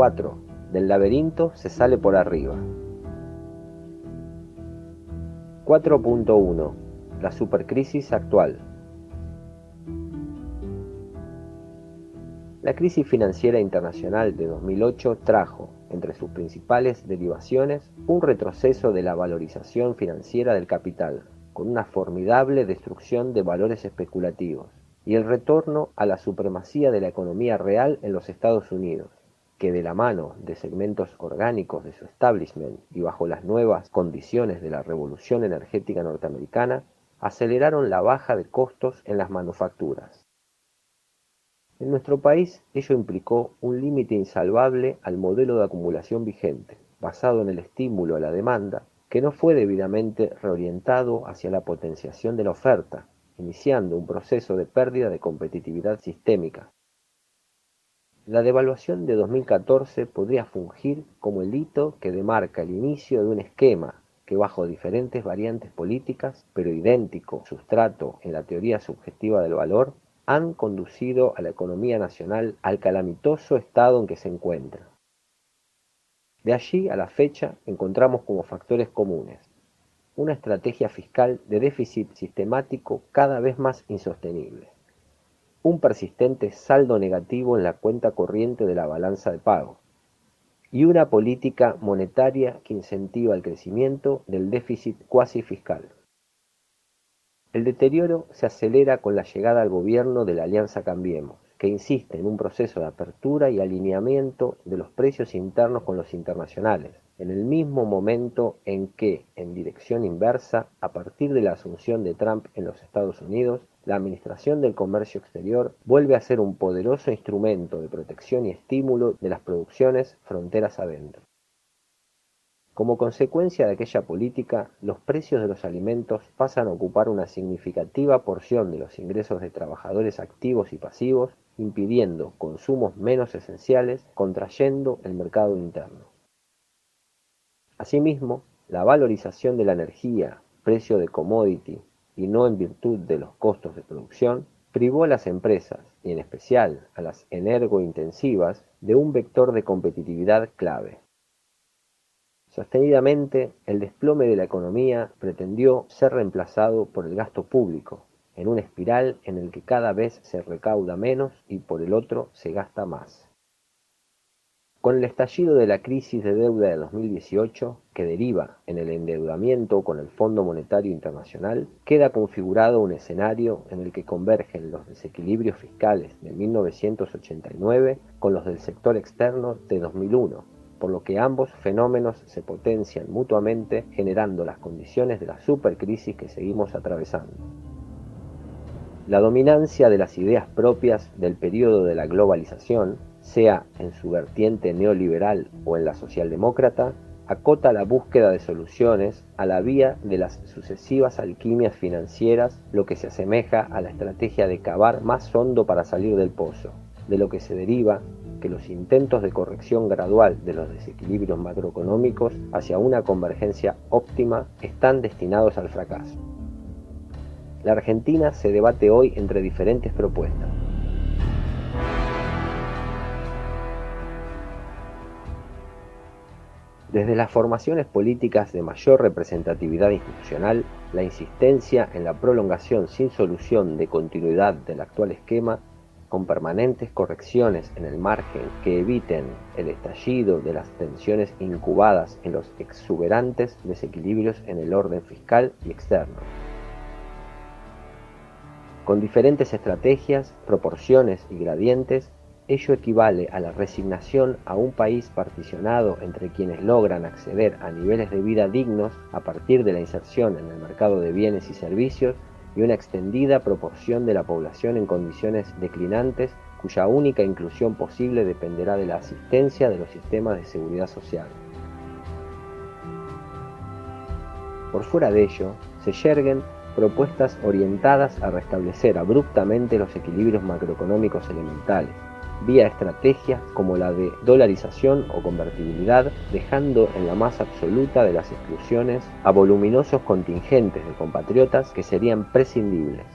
4. Del laberinto se sale por arriba. 4.1. La supercrisis actual. La crisis financiera internacional de 2008 trajo, entre sus principales derivaciones, un retroceso de la valorización financiera del capital, con una formidable destrucción de valores especulativos, y el retorno a la supremacía de la economía real en los Estados Unidos, que de la mano de segmentos orgánicos de su establishment y bajo las nuevas condiciones de la revolución energética norteamericana, aceleraron la baja de costos en las manufacturas. En nuestro país ello implicó un límite insalvable al modelo de acumulación vigente, basado en el estímulo a la demanda, que no fue debidamente reorientado hacia la potenciación de la oferta, iniciando un proceso de pérdida de competitividad sistémica. La devaluación de 2014 podría fungir como el hito que demarca el inicio de un esquema que bajo diferentes variantes políticas, pero idéntico sustrato en la teoría subjetiva del valor, han conducido a la economía nacional al calamitoso estado en que se encuentra. De allí a la fecha encontramos como factores comunes una estrategia fiscal de déficit sistemático cada vez más insostenible, un persistente saldo negativo en la cuenta corriente de la balanza de pago y una política monetaria que incentiva el crecimiento del déficit cuasi fiscal. El deterioro se acelera con la llegada al gobierno de la Alianza Cambiemos, que insiste en un proceso de apertura y alineamiento de los precios internos con los internacionales, en el mismo momento en que, en dirección inversa, a partir de la asunción de Trump en los Estados Unidos, la Administración del Comercio Exterior vuelve a ser un poderoso instrumento de protección y estímulo de las producciones fronteras adentro. Como consecuencia de aquella política, los precios de los alimentos pasan a ocupar una significativa porción de los ingresos de trabajadores activos y pasivos, impidiendo consumos menos esenciales, contrayendo el mercado interno. Asimismo, la valorización de la energía, precio de commodity, y no en virtud de los costos de producción, privó a las empresas, y en especial a las energointensivas, de un vector de competitividad clave. Sostenidamente, el desplome de la economía pretendió ser reemplazado por el gasto público, en una espiral en el que cada vez se recauda menos y por el otro se gasta más. Con el estallido de la crisis de deuda de 2018, que deriva en el endeudamiento con el Fondo Monetario Internacional, queda configurado un escenario en el que convergen los desequilibrios fiscales de 1989 con los del sector externo de 2001 por lo que ambos fenómenos se potencian mutuamente generando las condiciones de la supercrisis que seguimos atravesando. La dominancia de las ideas propias del periodo de la globalización, sea en su vertiente neoliberal o en la socialdemócrata, acota la búsqueda de soluciones a la vía de las sucesivas alquimias financieras, lo que se asemeja a la estrategia de cavar más hondo para salir del pozo, de lo que se deriva que los intentos de corrección gradual de los desequilibrios macroeconómicos hacia una convergencia óptima están destinados al fracaso. La Argentina se debate hoy entre diferentes propuestas. Desde las formaciones políticas de mayor representatividad institucional, la insistencia en la prolongación sin solución de continuidad del actual esquema con permanentes correcciones en el margen que eviten el estallido de las tensiones incubadas en los exuberantes desequilibrios en el orden fiscal y externo. Con diferentes estrategias, proporciones y gradientes, ello equivale a la resignación a un país particionado entre quienes logran acceder a niveles de vida dignos a partir de la inserción en el mercado de bienes y servicios y una extendida proporción de la población en condiciones declinantes cuya única inclusión posible dependerá de la asistencia de los sistemas de seguridad social. Por fuera de ello, se yerguen propuestas orientadas a restablecer abruptamente los equilibrios macroeconómicos elementales, vía estrategias como la de dolarización o convertibilidad, dejando en la más absoluta de las exclusiones a voluminosos contingentes de compatriotas que serían prescindibles.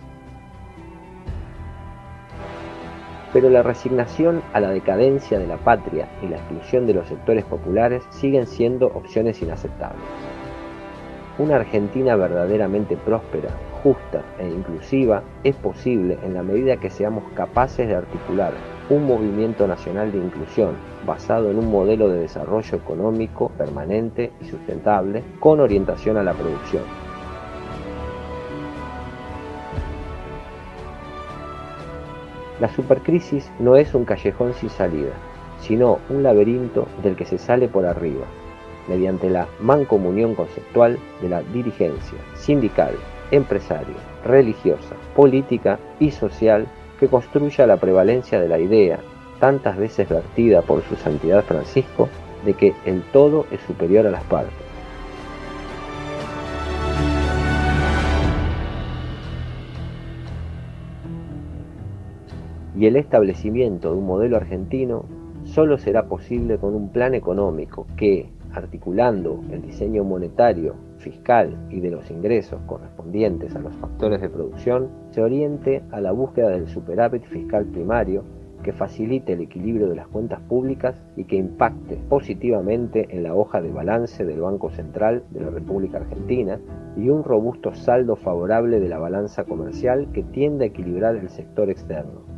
pero la resignación a la decadencia de la patria y la exclusión de los sectores populares siguen siendo opciones inaceptables. Una Argentina verdaderamente próspera, justa e inclusiva es posible en la medida que seamos capaces de articular un movimiento nacional de inclusión basado en un modelo de desarrollo económico permanente y sustentable con orientación a la producción. La supercrisis no es un callejón sin salida, sino un laberinto del que se sale por arriba, mediante la mancomunión conceptual de la dirigencia sindical, empresaria, religiosa, política y social que construya la prevalencia de la idea, tantas veces vertida por su santidad Francisco, de que el todo es superior a las partes. Y el establecimiento de un modelo argentino solo será posible con un plan económico que, articulando el diseño monetario, fiscal y de los ingresos correspondientes a los factores de producción, se oriente a la búsqueda del superávit fiscal primario que facilite el equilibrio de las cuentas públicas y que impacte positivamente en la hoja de balance del Banco Central de la República Argentina y un robusto saldo favorable de la balanza comercial que tiende a equilibrar el sector externo